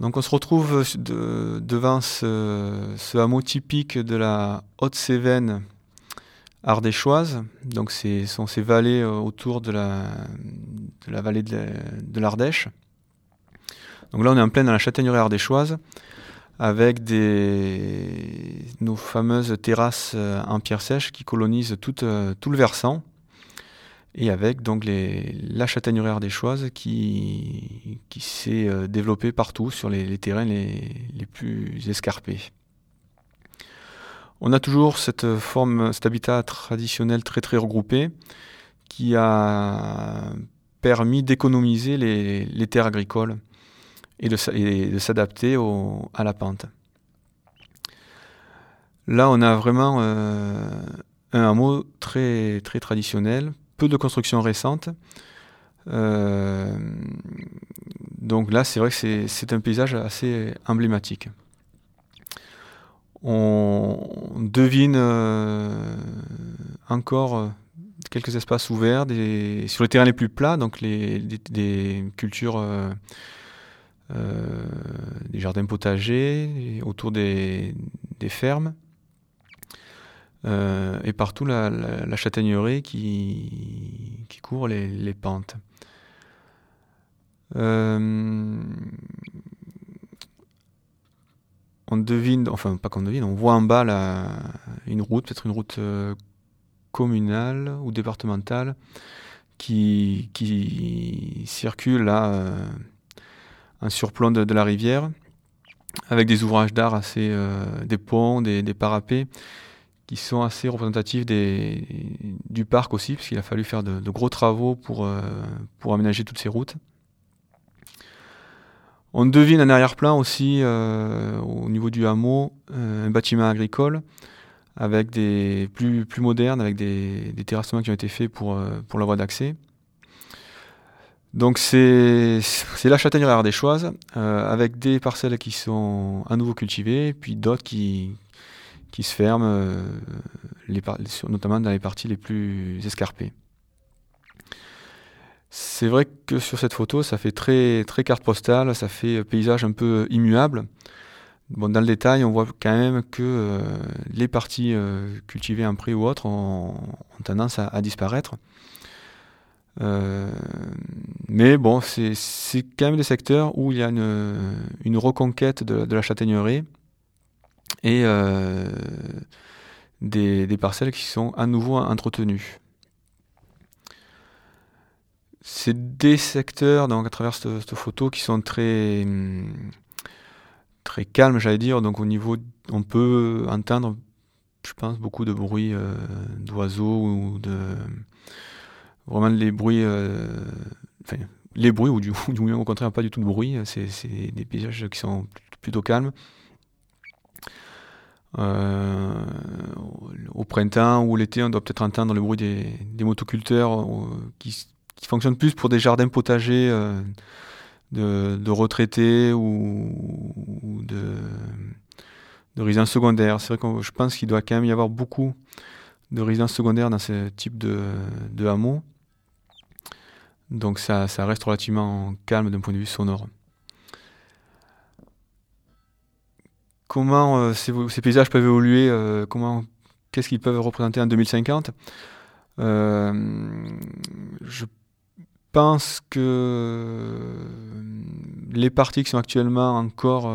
Donc on se retrouve devant ce, hameau typique de la Haute-Cévennes ardéchoise. Donc ce sont ces vallées euh, autour de la, vallée de l'Ardèche. Donc là on est en plein dans la châtaigneraie ardéchoise avec nos fameuses terrasses euh, en pierre sèche qui colonisent tout, euh, tout le versant et avec donc la châtaigneraie ardéchoise qui, qui s'est euh, développée partout sur les, terrains les, plus escarpés. On a toujours cette forme, cet habitat traditionnel très très regroupé qui a permis d'économiser les, terres agricoles et de, de s'adapter à la pente. Là, on a vraiment euh, un hameau très, très traditionnel, peu de constructions récentes. Euh, donc là, c'est vrai que c'est un paysage assez emblématique. On devine euh, encore euh, quelques espaces ouverts des, sur les terrains les plus plats, donc les, des, cultures, des jardins potagers autour des fermes. Euh, et partout la, la, châtaignerie qui, qui court les, pentes. Euh, on devine, enfin pas qu'on devine, on voit en bas une route, peut-être une route euh, communale ou départementale qui, circule là un surplomb de, la rivière avec des ouvrages d'art assez, des ponts, des parapets qui sont assez représentatifs du parc aussi, puisqu'il a fallu faire de, gros travaux pour, euh, pour aménager toutes ces routes. On devine un arrière-plan aussi euh, au niveau du hameau, euh, un bâtiment agricole avec des plus, plus modernes, avec des, des terrassements qui ont été faits pour, pour la voie d'accès. Donc c'est la châtaigneraie ardéchoise, euh, avec des parcelles qui sont à nouveau cultivées, puis d'autres qui, qui se ferment, euh, notamment dans les parties les plus escarpées. C'est vrai que sur cette photo, ça fait très, carte postale, ça fait paysage un peu immuable. Bon, dans le détail, on voit quand même que euh, les parties euh, cultivées en pré ou autres ont, tendance à, disparaître. mais bon, c'est quand même des secteurs où il y a une, reconquête de, de la châtaignerie et euh, des, parcelles qui sont à nouveau entretenues. C'est des secteurs, donc à travers cette, photo, qui sont très, très calmes, j'allais dire. Donc au niveau, on peut entendre, je pense, beaucoup de bruits euh, d'oiseaux ou de vraiment les bruits, euh, les bruits ou du, du moins au contraire pas du tout de bruit. C'est des paysages qui sont plutôt calmes. Euh, au printemps ou l'été, on doit peut-être entendre le bruit des, des motoculteurs euh, qui, qui, fonctionnent plus pour des jardins potagers euh, de, de, retraités ou, ou de, de résidences secondaires. C'est vrai que je pense qu'il doit quand même y avoir beaucoup de résidences secondaires dans ce type de, de hameau. Donc ça, ça reste relativement calme d'un point de vue sonore. Comment euh, ces, paysages peuvent évoluer, euh, comment, qu'est-ce qu'ils peuvent représenter en 2050. Euh, je pense que les parties qui sont actuellement encore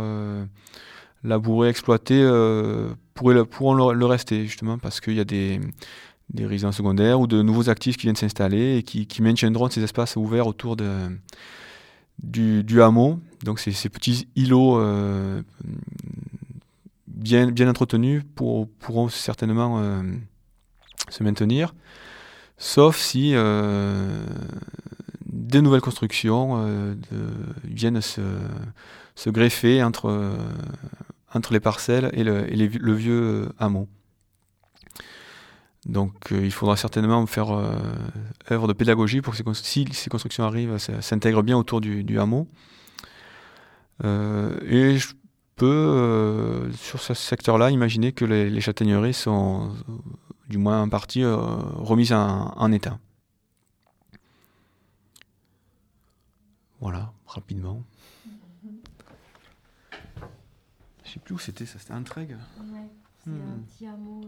labourées, exploitées, pourront le, rester, justement, parce qu'il y a des, des secondaires ou de nouveaux actifs qui viennent s'installer et qui, maintiendront ces espaces ouverts autour de, du, du hameau. Donc ces petits îlots bien, bien entretenus pour, pourront certainement euh, se maintenir, sauf si euh, des nouvelles constructions euh, viennent se, se, greffer entre, entre les parcelles et le, et le vieux hameau. Donc il faudra certainement faire œuvre de pédagogie pour que ces, si ces constructions arrivent, s'intègrent bien autour du, du hameau. et je peut, euh, sur ce secteur-là, imaginer que les, les, châtaigneries sont, du moins en partie, euh, remises en, en, état. Voilà, rapidement. sais plus où c'était, ça c'était un Ouais, c'est un hmm. petit hameau.